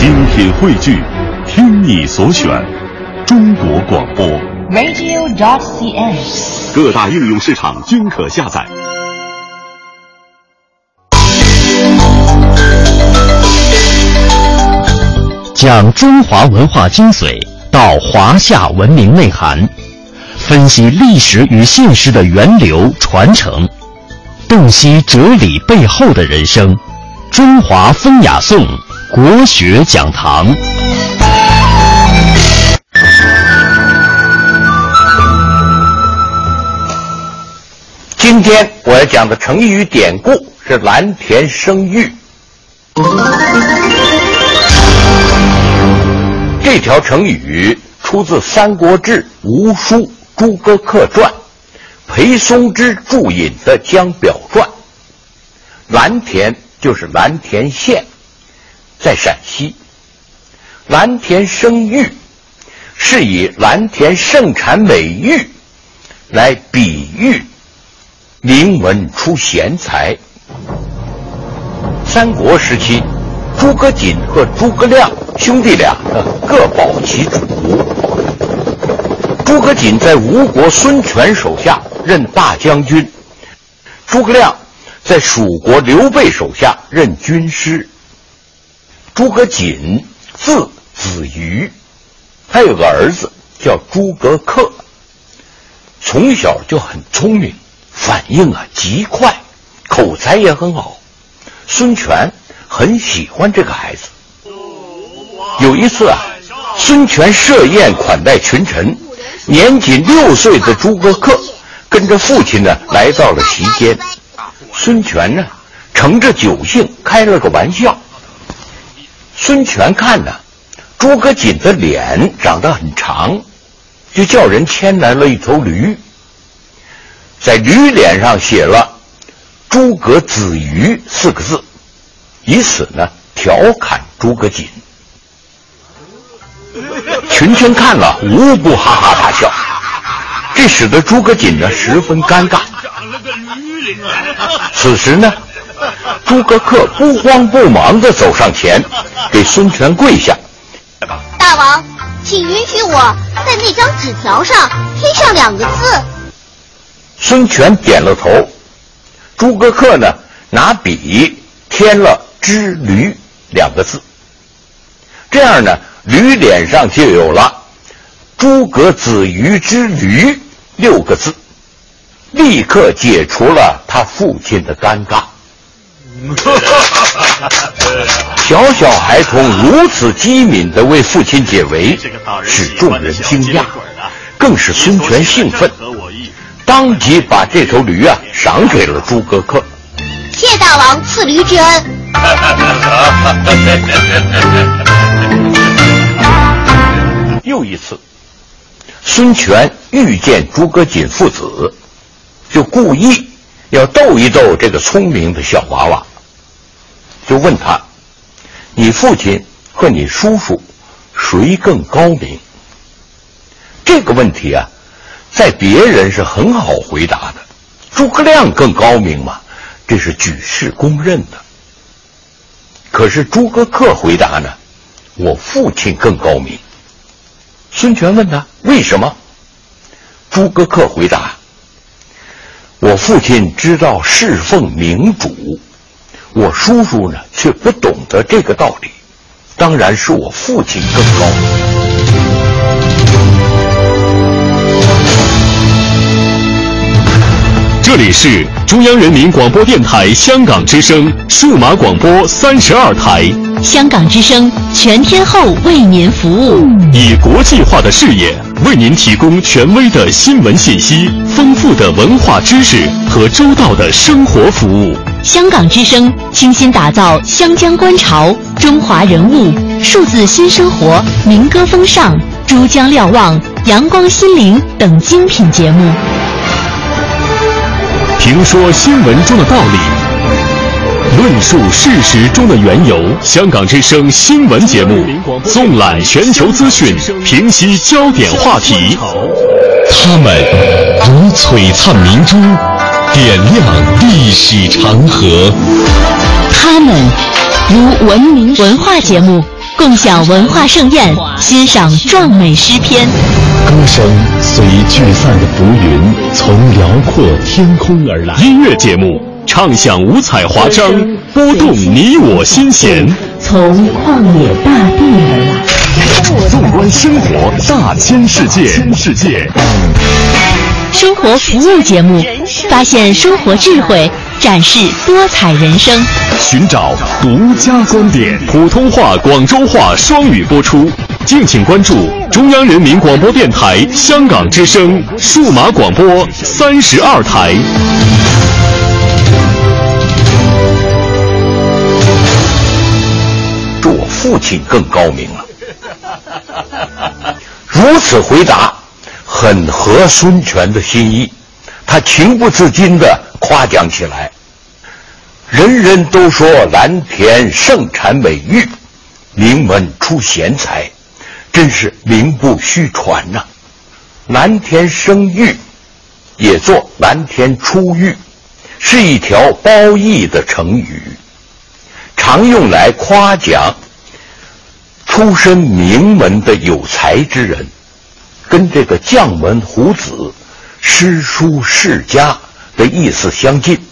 精品汇聚，听你所选，中国广播。radio.dot.cn，。各大应用市场均可下载。讲中华文化精髓到华夏文明内涵，分析历史与现实的源流传承，洞悉哲理背后的人生。中华风雅颂国学讲堂。今天我要讲的成语典故是蓝田生玉。这条成语出自《三国志·吴书·诸葛恪传》，裴松之注引的《江表传》。蓝田就是蓝田县，在陕西。蓝田生玉，是以蓝田盛产美玉来比喻名门出贤才。三国时期，诸葛瑾和诸葛亮兄弟俩各保其主。诸葛瑾在吴国孙权手下任大将军，诸葛亮在蜀国刘备手下任军师。诸葛瑾字子瑜，他有个儿子叫诸葛恪，从小就很聪明，反应啊极快，口才也很好。孙权很喜欢这个孩子。有一次啊，孙权设宴款待群臣，年仅六岁的诸葛恪跟着父亲呢来到了席间。孙权呢乘着酒兴开了个玩笑。孙权看呢，诸葛瑾的脸长得很长，就叫人牵来了一头驴，在驴脸上写了“诸葛子瑜”四个字，以此呢调侃诸葛瑾。群臣看了无不哈哈大笑，这使得诸葛瑾呢十分尴尬。此时呢，诸葛恪不慌不忙地走上前，给孙权跪下。大王，请允许我在那张纸条上贴上两个字。孙权点了头，诸葛恪呢拿笔添了“之驴”两个字，这样呢，驴脸上就有了“诸葛子瑜之驴”六个字，立刻解除了他父亲的尴尬。小小孩童如此机敏的为父亲解围，使众人惊讶，更使孙权兴奋，当即把这头驴啊赏给了诸葛恪。谢大王赐驴之恩。又一次，孙权遇见诸葛瑾父子，就故意要逗一逗这个聪明的小娃娃，就问他：“你父亲和你叔叔谁更高明？”这个问题啊，在别人是很好回答的，诸葛亮更高明嘛，这是举世公认的。可是诸葛恪回答呢，我父亲更高明。孙权问他为什么？诸葛恪回答：我父亲知道侍奉明主，我叔叔呢却不懂得这个道理，当然是我父亲更高。这里是中央人民广播电台香港之声数码广播三十二台，香港之声全天候为您服务，以国际化的视野为您提供权威的新闻信息、丰富的文化知识和周到的生活服务。香港之声倾心打造湘江观潮、中华人物、数字新生活、民歌风尚、珠江瞭望、阳光心灵等精品节目。评说新闻中的道理，论述事实中的缘由。香港之声新闻节目纵览全球资讯，平息焦点话题。他们如璀璨明珠，点亮历史长河。他们如文明文化节目，共享文化盛宴，欣赏壮美诗篇。歌声随聚散的浮云，从辽阔天空而来。音乐节目唱响五彩华章，拨动你我心弦。从旷野大地而来。纵观生活大千世界，世界。生活服务节目，发现生活智慧，展示多彩人生。寻找独家观点，普通话、广州话双语播出。敬请关注中央人民广播电台香港之声数码广播三十二台。祝我父亲更高明了。如此回答，很合孙权的心意，他情不自禁地夸奖起来。人人都说蓝田盛产美玉，名门出贤才，真是名不虚传呐、蓝田生玉，也作蓝田出玉，是一条褒义的成语，常用来夸奖出身名门的有才之人，跟这个将门虎子、诗书世家的意思相近。